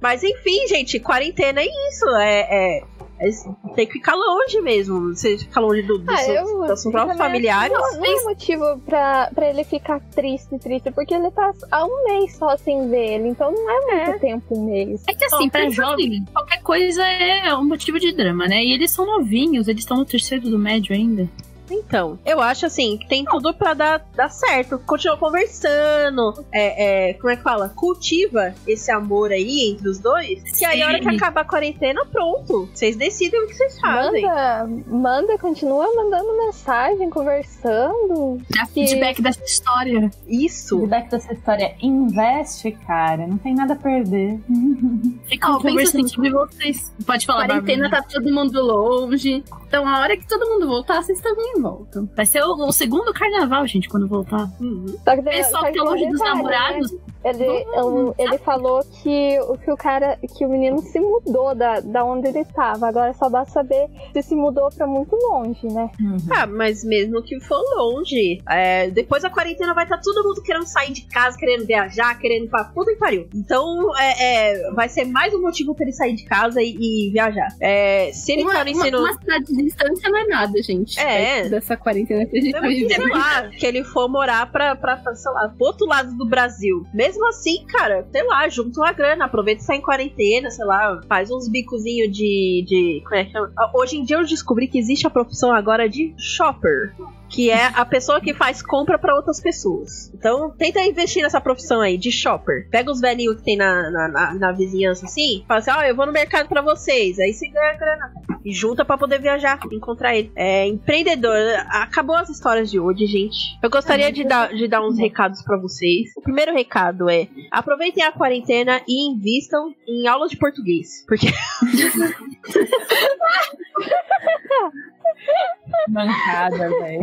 Mas enfim, gente, quarentena é isso. É, é- é- tem que ficar longe mesmo. Você ficar longe do, do Ah, seu- eu- dos seus próprios também familiares. Não, não é motivo pra, pra ele ficar triste, triste, porque ele tá há um mês só sem ver ele, então não é muito tempo um mês. É que assim, Ó, pra jovem, qualquer coisa é um motivo de drama, né? E eles são novinhos, eles estão no terceiro do médio ainda. Então, eu acho assim que tem tudo pra dar, dar certo. Continua conversando. É, é, como é que fala? Cultiva esse amor aí entre os dois. Que aí, a hora que acabar a quarentena, pronto. Vocês decidem o que vocês fazem. Manda, manda, continua mandando mensagem, conversando. Dá feedback dessa história. Isso. Feedback dessa história. Investe, cara. Não tem nada a perder. Ó, pensa conversando assim, sobre vocês. Pode falar, quarentena tá todo mundo longe. Então, a hora que todo mundo voltar, vocês também voltam. Vai ser o, o segundo carnaval, gente, quando voltar. Uhum. Só que, pessoal só que tá tem longe dos detalhe, namorados. né? Ele, ele, ele falou que o que o cara, que o menino se mudou da, da onde ele tava. Agora só basta saber se se mudou pra muito longe, né? Ah, mas mesmo que for longe, é, depois da quarentena vai estar todo mundo querendo sair de casa, querendo viajar, querendo ir pra puta e pariu. Então, é, é, vai ser mais um motivo pra ele sair de casa e, e viajar. É, se ele Uma, tá no uma, ensino. uma cidade de distância não é nada, gente. É. perto Dessa quarentena que a gente tá Mesmo que, vivendo. sei lá, que ele for morar pra, sei lá, pro outro lado do Brasil. Mesmo assim, cara, sei lá, junta uma grana, aproveita e sai em quarentena, sei lá, faz uns bicozinhos de, de. Como é que chama? Hoje em dia eu descobri que existe a profissão agora de shopper. Que é a pessoa que faz compra pra outras pessoas. Então, tenta investir nessa profissão aí, de shopper. Pega os velhinhos que tem na, na, na, na vizinhança assim, fala assim: ó, eu vou no mercado pra vocês. Aí você ganha grana. E junta pra poder viajar, encontrar ele. É, empreendedor. Acabou as histórias de hoje, gente. Eu gostaria de dar, de dar uns recados pra vocês. O primeiro recado é: aproveitem a quarentena e invistam em aulas de português. Porque Mancada, velho.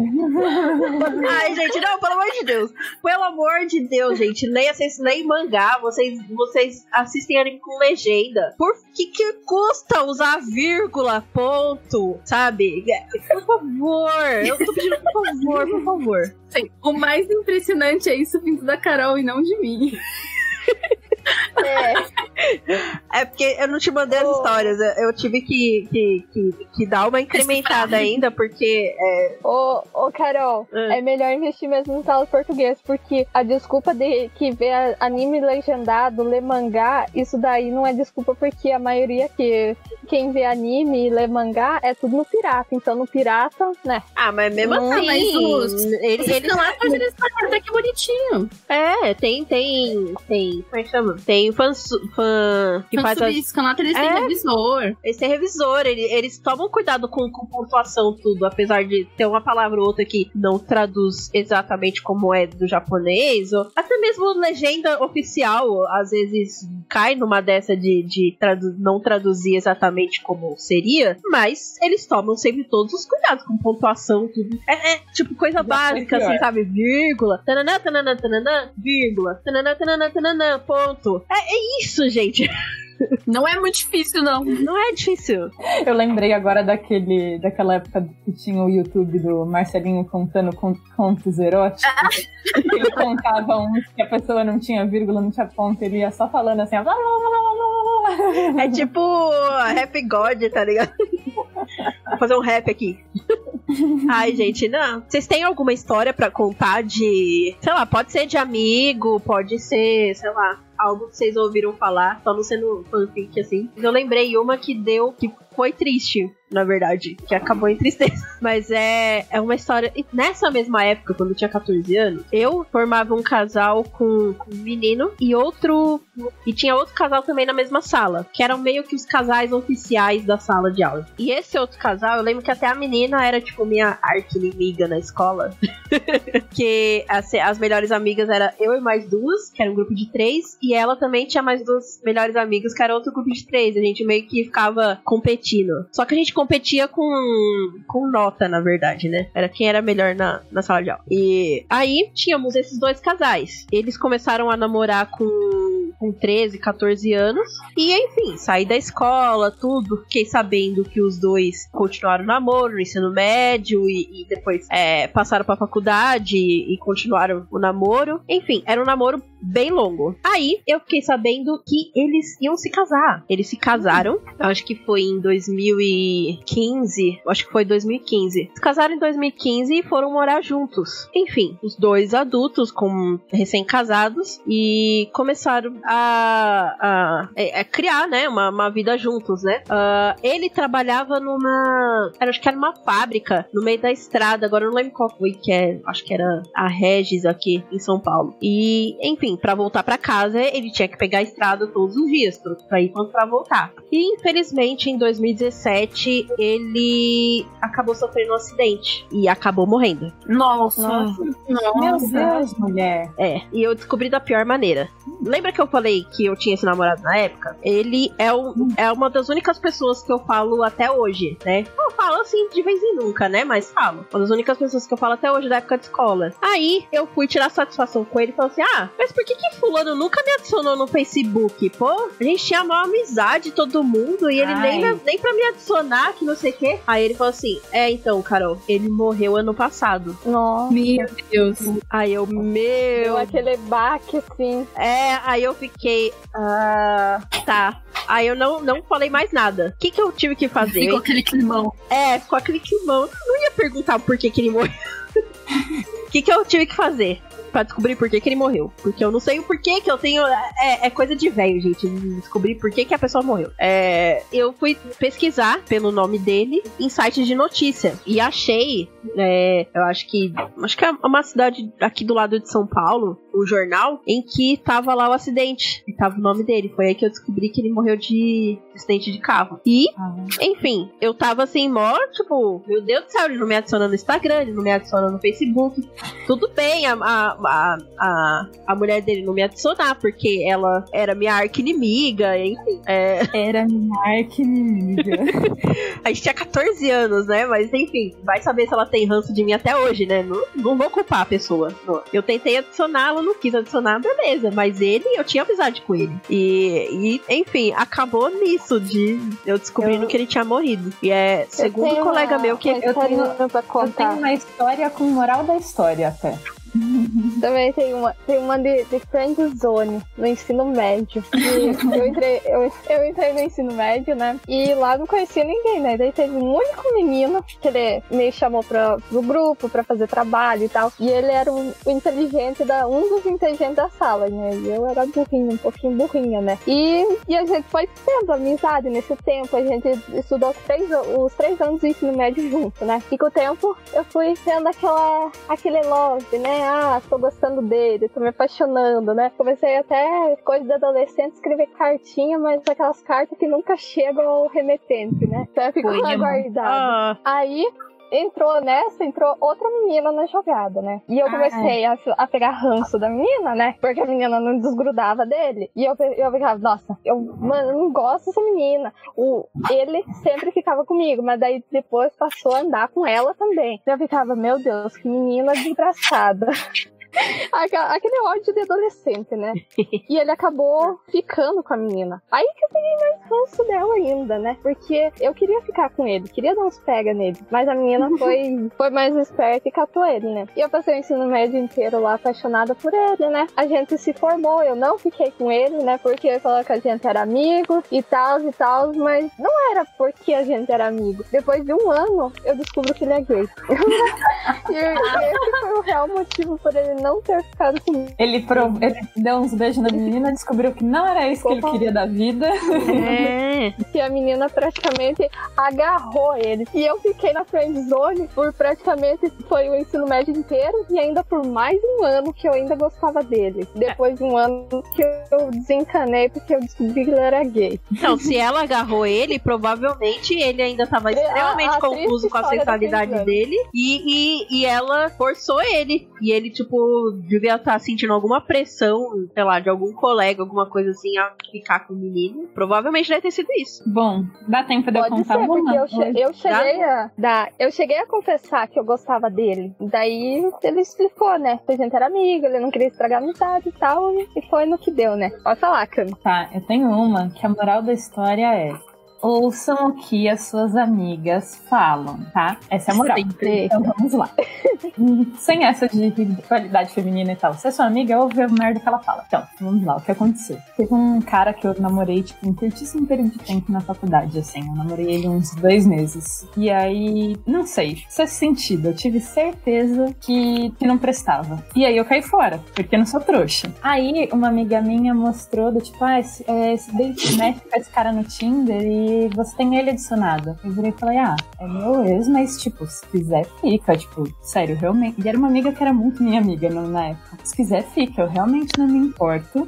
Ai, gente, não, pelo amor de Deus. Pelo amor de Deus, gente. Leia, vocês leem mangá, vocês, vocês assistem anime com legenda. Por que que custa usar vírgula, ponto, sabe? Por favor, eu tô pedindo por favor, por favor. Sim, o mais impressionante é isso vindo da Carol e não de mim. É, É porque eu não te mandei as Oh. histórias. eu- tive que, que, que, que dar uma incrementada ainda, porque. É, ô, ô Carol, Hum. é melhor investir mesmo em aulas português, porque a desculpa de que vê anime legendado, lê mangá, isso daí não é desculpa porque a maioria que quem vê anime e lê mangá é tudo no pirata. Então no pirata, né? ah, mas mesmo Hum, assim. mas os- ele, Eles ele- estão lá fazendo esse até que bonitinho. é, tem, tem. Tem. Como é que chama? Tem fã. su- fã que faz as, Isso, canal eles têm É. revisor. Eles têm revisor, ele- eles tomam cuidado com, com pontuação, tudo, apesar de ter uma palavra ou outra que não traduz exatamente como é do japonês, ou até mesmo legenda oficial, às vezes cai numa dessa de, de tradu- não traduzir exatamente como seria, mas eles tomam sempre todos os cuidados com pontuação, tudo. É, é, tipo coisa Já básica, assim, sabe? Vírgula, tananã, tananã, tananã, vírgula, tananã, tananã, tananã, ponto. É, é isso, gente. Não é muito difícil, não. Não é difícil. Eu lembrei agora daquele, daquela época que tinha o YouTube do Marcelinho contando con- contos eróticos. ele contava uns que a pessoa não tinha vírgula, não tinha ponto, ele ia só falando assim, blá, blá, blá, blá. É tipo Rap God, tá ligado? Vou fazer um rap aqui. Ai, gente, não. Vocês têm alguma história pra contar de. Sei lá, pode ser de amigo, pode ser, sei lá, algo que vocês ouviram falar, só não sendo fanfic assim. Eu lembrei uma que deu. que foi triste, na verdade, que acabou em tristeza. Mas é, é uma história. e Nessa mesma época, quando eu tinha 14 anos, eu formava um casal com, com um menino e outro. E tinha outro casal também na mesma sala, que eram meio que os casais oficiais da sala de aula. E esse outro casal, eu lembro que até a menina era, tipo, minha arqui-inimiga na escola. que as, as melhores amigas era eu e mais duas, que era um grupo de três, e ela também tinha mais duas melhores amigas, que era outro grupo de três. A gente meio que ficava competindo. Só que a gente competia com, com nota, na verdade, né? Era quem era melhor na, na sala de aula. E aí tínhamos esses dois casais. Eles começaram a namorar com, com 13, 14 anos. E enfim, saí da escola, tudo. Fiquei sabendo que os dois continuaram o namoro no ensino médio e, e depois é, passaram pra faculdade e, e continuaram o namoro. Enfim, era um namoro bem longo. Aí eu fiquei sabendo que eles iam se casar. Eles se casaram, acho que foi em 2015. eu Acho que foi 2015. Se casaram em 2015 e foram morar juntos. Enfim, os dois adultos, com recém-casados, e começaram a, a, é, é, criar, né, uma, uma vida juntos, né? Ah, ele trabalhava numa. Acho que era uma fábrica no meio da estrada, agora eu não lembro qual foi que é. Acho que era a Regis aqui em São Paulo. E, enfim, pra voltar pra casa, ele tinha que pegar a estrada todos os dias, tanto pra ir quanto pra voltar. E infelizmente, em 2017, ele acabou sofrendo um acidente e acabou morrendo. Nossa. Meu Deus, mulher. É, e eu descobri da pior maneira. Lembra que eu falei que eu tinha esse namorado na época? Ele é, um, é uma das únicas pessoas que eu falo até hoje, né? Eu falo assim de vez em nunca, né? Mas falo. Uma das únicas pessoas que eu falo até hoje da época de escola. Aí eu fui tirar satisfação com ele e falei assim: Ah, mas por que que Fulano nunca me adicionou no Facebook? Pô, a gente tinha a maior amizade, todo mundo, e ele nem, Ai. nem pra me adicionar, que não sei o quê. Aí ele falou assim: É, então, Carol, ele morreu ano passado. Nossa, Meu Deus. Aí eu, deu meu aquele baque assim. É, aí eu fiquei. Ah, tá. Aí eu não, não falei mais nada. O que, que eu tive que fazer? Ficou aquele climão. É, ficou aquele climão. Eu não ia perguntar por que, que ele morreu. O que, que eu tive que fazer? Pra descobrir por que, que ele morreu. Porque eu não sei o porquê que eu tenho. É, é coisa de velho, gente. Descobrir por que, que a pessoa morreu. É, eu fui pesquisar pelo nome dele em sites de notícia. E achei. é, eu acho que. Acho que é uma cidade aqui do lado de São Paulo. Um jornal em que tava lá o acidente. E tava o nome dele. Foi aí que eu descobri que ele morreu de acidente de carro. E Ah, enfim, eu tava assim, mó, tipo, meu Deus do céu, ele não me adiciona no Instagram, ele não me adiciona no Facebook. Tudo bem, a, a, a, a, mulher dele não me adicionar, porque ela era minha arqui-inimiga, enfim. É, Era minha arqui-inimiga. a gente tinha 14 anos, né? Mas enfim, vai saber se ela tem ranço de mim até hoje, né? Não, não vou culpar a pessoa. Eu tentei adicioná-la, não quis adicionar, beleza. Mas ele, eu tinha amizade com ele. E, e enfim, acabou nisso de eu descobrindo Eu- que ele tinha morrido. E é, segundo um colega uma- meu, que eu tenho- Eu tenho uma história com moral da história até. Também tem uma, tem uma de, de Friend Zone no ensino médio. E eu entrei, eu, eu entrei no ensino médio, né? E lá não conhecia ninguém, né? Daí teve um único menino que ele me chamou pra, pro grupo pra fazer trabalho e tal. E ele era um, o inteligente da, um dos inteligentes da sala, né? E eu era burrinho, um pouquinho burrinha, né? E, e a gente foi tendo amizade nesse tempo. A gente estudou três, os três anos do ensino médio junto, né? E com o tempo eu fui tendo aquela, aquele love, né? Ah, tô gostando dele, tô me apaixonando, né? Comecei até, coisa de adolescente, escrever cartinha, mas aquelas cartas que nunca chegam ao remetente, né? Então ficou Foi, né, guardado. Ah, Aí entrou nessa, entrou outra menina na jogada, né? E eu comecei a, a pegar ranço da menina, né? Porque a menina não desgrudava dele. E eu, eu ficava, nossa, eu, mano, eu não gosto dessa menina. O, ele sempre ficava comigo, mas daí depois passou a andar com ela também. Eu ficava, meu Deus, que menina desgraçada. Aquele ódio de adolescente, né? E ele acabou ficando com a menina. Aí que eu peguei mais ranço dela ainda, né? Porque eu queria ficar com ele, queria dar uns pega nele. Mas a menina foi, foi mais esperta e catou ele, né? E eu passei o ensino médio inteiro lá apaixonada por ele, né? A gente se formou, eu não fiquei com ele, né? Porque ele falou que a gente era amigo e tal e tal, mas não era porque a gente era amigo. Depois de um ano, eu descubro que ele é gay. e esse foi o real motivo por ele não ter ficado comigo. Ele, prov... ele deu uns beijos na menina, descobriu que não era isso que ele queria da vida. é. que a menina praticamente agarrou ele. E eu fiquei na friend zone por praticamente foi o ensino médio inteiro e ainda por mais um ano que eu ainda gostava dele. Depois de um ano que eu desencanei porque eu descobri que ele era gay. Então, se ela agarrou ele, provavelmente ele ainda tava É, a- extremamente a confuso triste com a sexualidade dele. E, e, e ela forçou ele. E ele, tipo, devia estar sentindo alguma pressão, sei lá, de algum colega, alguma coisa assim, a ficar com o menino. Provavelmente deve ter sido isso. Bom, dá tempo de eu Pode contar ser, porque uma? eu, che- eu cheguei a dar, eu cheguei a confessar que eu gostava dele. Daí ele explicou, né? Que a gente era amigo, ele não queria estragar a amizade e tal. E foi no que deu, né? Pode falar, Cami. Tá, eu tenho uma que a moral da história é. Ouçam o que as suas amigas falam, tá? Essa é a moral. Sempre. Então vamos lá. Sem essa de qualidade feminina e tal. Se é sua amiga, ouve a merda que ela fala. Então, vamos lá, o que aconteceu? Teve um cara que eu namorei, tipo, um curtíssimo período de tempo na faculdade, assim. Eu namorei ele uns dois meses. E aí, não sei, sexto sentido. Eu tive certeza que, que não prestava. E aí eu caí fora, porque eu não sou trouxa. Aí, uma amiga minha mostrou do tipo, ah, esse, é, esse date match com esse cara no Tinder e você tem ele adicionado. Eu virei e falei, ah, é meu ex, mas tipo, se quiser, fica. Tipo, sério, realmente. E era uma amiga que era muito minha amiga na época. Se quiser, fica. Eu realmente não me importo.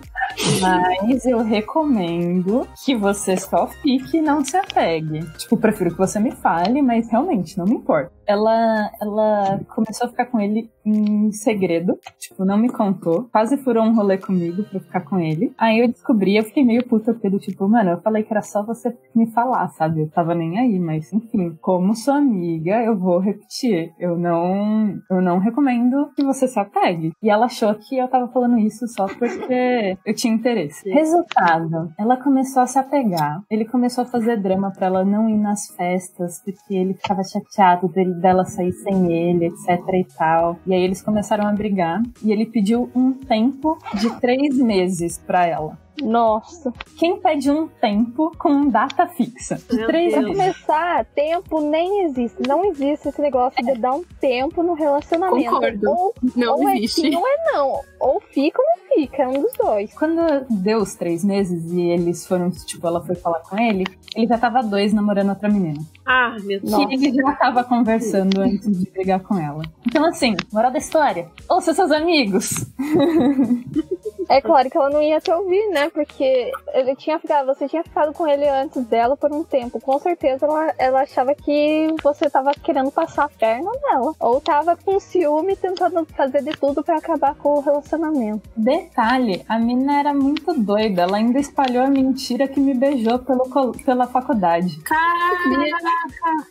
Mas eu recomendo que você só fique e não se apegue. Tipo, prefiro que você me fale, mas realmente não me importa. Ela, ela começou a ficar com ele em segredo. Tipo, não me contou. Quase furou um rolê comigo pra ficar com ele. Aí eu descobri, eu fiquei meio puta porque do tipo, mano, eu falei que era só você me falar, sabe? Eu tava nem aí, mas enfim. Como sua amiga, eu vou repetir. Eu não, eu não recomendo que você se apegue. E ela achou que eu tava falando isso só porque eu tinha interesse. Resultado, ela começou a se apegar. Ele começou a fazer drama pra ela não ir nas festas, porque ele ficava chateado dele, dela sair sem ele, etc e tal. E aí eles começaram a brigar. E ele pediu um tempo de três meses pra ela. Nossa. Quem pede um tempo com data fixa? De Meu três Pra começar, tempo nem existe. Não existe esse negócio de dar um tempo no relacionamento. Concordo. Ou, Não ou é existe. sim ou é não. Ou fica ou não fica. É um dos dois. Quando deu os três meses e eles foram, tipo, ela foi falar com ele, ele já tava dois namorando outra menina. Ah, meu Deus. Que ele já tava conversando antes de brigar com ela. Então, assim, moral da história: ouça seus amigos. É claro que ela não ia te ouvir, né? Porque ele tinha ficado, você tinha ficado com ele antes dela por um tempo. Com certeza ela, ela achava que você tava querendo passar a perna nela. Ou tava com ciúme tentando fazer de tudo pra acabar com o relacionamento. Detalhe: a mina era muito doida. Ela ainda espalhou a mentira que me beijou pelo, pela faculdade. Caraca!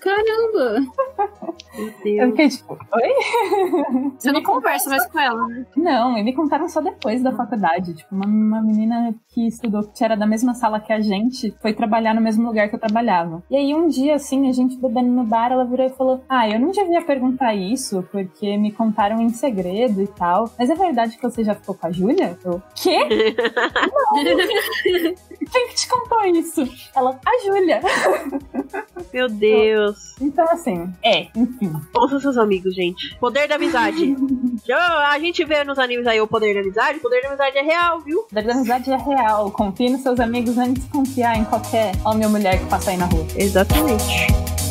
Caramba! Meu Eu Deus. fiquei tipo, oi? Você não conversa mais com ela, né? Não, e me contaram só depois da faculdade. Tipo, uma, uma menina que estudou, que era da mesma sala que a gente, foi trabalhar no mesmo lugar que eu trabalhava. E aí um dia, assim, a gente bebendo no bar, ela virou e falou: Ah, eu não devia perguntar isso, porque me contaram em segredo e tal. Mas é verdade que você já ficou com a Júlia? Eu, quê? Não. Quem que te contou isso? Ela, a Júlia. Meu Deus. Então, assim, é, enfim. Ouça seus amigos, gente. Poder da amizade. Já, a gente vê nos animes aí o poder da amizade. O poder da amizade é real, viu? A verdade, amizade é real. Confie nos seus amigos antes de confiar em qualquer homem ou mulher que passa aí na rua. Exatamente.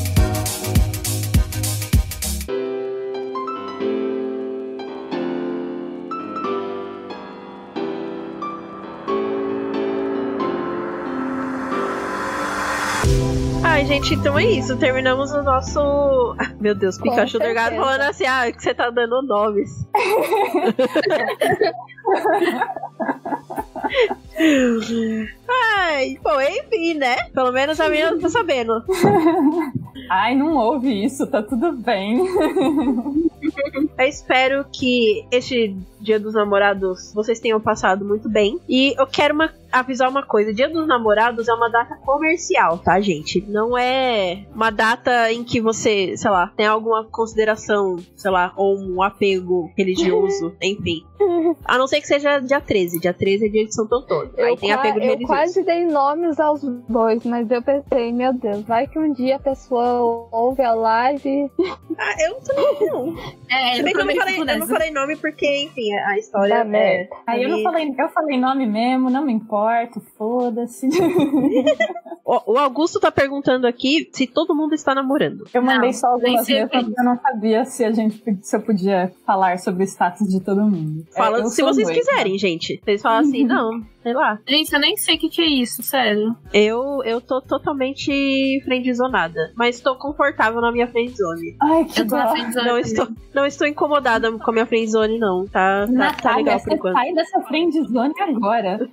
Ai, gente, então é isso. Terminamos o nosso. Meu Deus, Pikachu Delgado falando assim: ah, que você tá dando nomes. Ai, pô, enfim, né? Pelo menos a minha tá sabendo. Ai, não ouve isso, tá tudo bem. Eu espero que este Dia dos Namorados vocês tenham passado muito bem. E eu quero uma- avisar uma coisa: Dia dos Namorados é uma data comercial, tá, gente? Não é uma data em que você, sei lá, tem alguma consideração, sei lá, ou um apego religioso, enfim. A não ser que seja dia 13. Dia 13 é dia de Santo Antônio. Aí Eu, tem qua- apego eu religioso. quase dei nomes aos dois, mas eu pensei, meu Deus, vai que um dia a pessoa ouve a live Ah, eu também não. É, Se bem que eu não, prometo falei, eu não falei nome porque, enfim, a história é. Aí eu não falei, eu falei nome mesmo, não me importo, foda-se. O, o Augusto tá perguntando aqui se todo mundo está namorando. Eu mandei Não, só algumas vezes, porque eu não sabia se a gente se eu podia falar sobre o status de todo mundo. Fala É, se vocês quiserem, gente. Vocês falam assim, não, sei lá. Gente, eu nem sei o que, que é isso, sério. Eu, eu tô totalmente friendzonada. Mas tô confortável na minha friendzone. Ai, que Eu tô na frente Não estou, não estou incomodada com a minha friendzone, não. Tá, tá, tá Natália, legal por você enquanto. sai dessa friend zone agora.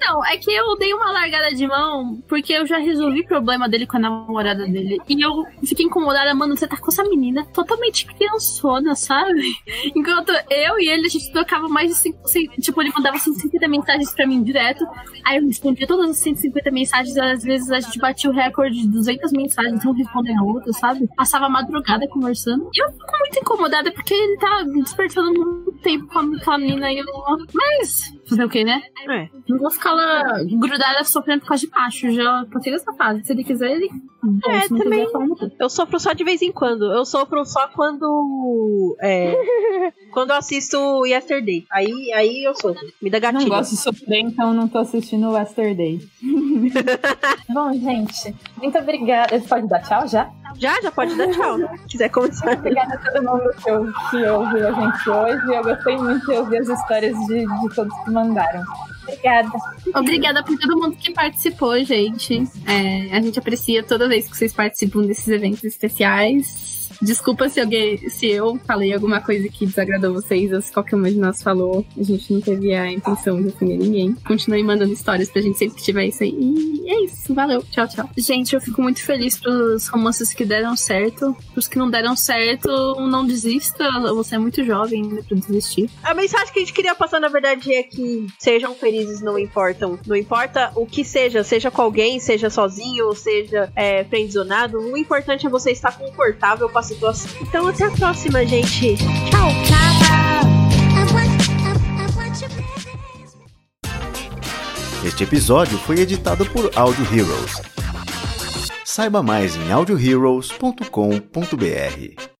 Não, é que eu dei uma largada de mão porque eu já resolvi o problema dele com a namorada dele. E eu fiquei incomodada, mano, você tá com essa menina totalmente criançona, sabe? Enquanto eu e ele, a gente trocava mais de 5, tipo, ele mandava 150 mensagens pra mim direto. Aí eu respondia todas as 150 mensagens, às vezes a gente batia o recorde de 200 mensagens, um respondendo a outra, sabe? Passava a madrugada conversando. E eu fico muito incomodada porque ele tá despertando muito tempo com a menina e eu. Mas, fazer o quê, né? É. Não vou ficar lá grudada sofrendo por causa de macho. Já passei dessa fase. Se ele quiser, ele. Bom, É, se não também. quiser. Eu sofro só de vez em quando. Eu sofro só quando. É, quando eu assisto Yesterday. Aí, aí eu sofro. Me dá Não gatilho. gosto de sofrer, então não tô assistindo o Yesterday. Bom, gente, muito obrigada. Pode dar tchau já? Já, já pode dar tchau. Se quiser começar. Obrigada a todo mundo que, eu, que ouviu a gente hoje. Eu gostei muito de ouvir as histórias de, de todos que mandaram. Obrigada. Obrigada por todo mundo que participou, gente. É, a gente aprecia toda vez que vocês participam desses eventos especiais. Desculpa se, alguém, se eu falei alguma coisa que desagradou vocês ou se qualquer uma de nós falou. A gente não teve a intenção de ofender ninguém. Continue mandando histórias pra gente sempre que tiver isso aí. E é isso. Valeu. Tchau, tchau. Gente, eu fico muito feliz pros romances que deram certo. Pros que não deram certo, não desista. Você é muito jovem ainda pra desistir. A mensagem que a gente queria passar, na verdade, é que sejam felizes, não importam. Não importa o que seja, seja com alguém, seja sozinho, ou seja é, friendzonado. O importante é você estar confortável com a situação. Então, até a próxima, gente. Tchau! Este episódio foi editado por Audio Heroes. Saiba mais em audioheroes.com.br.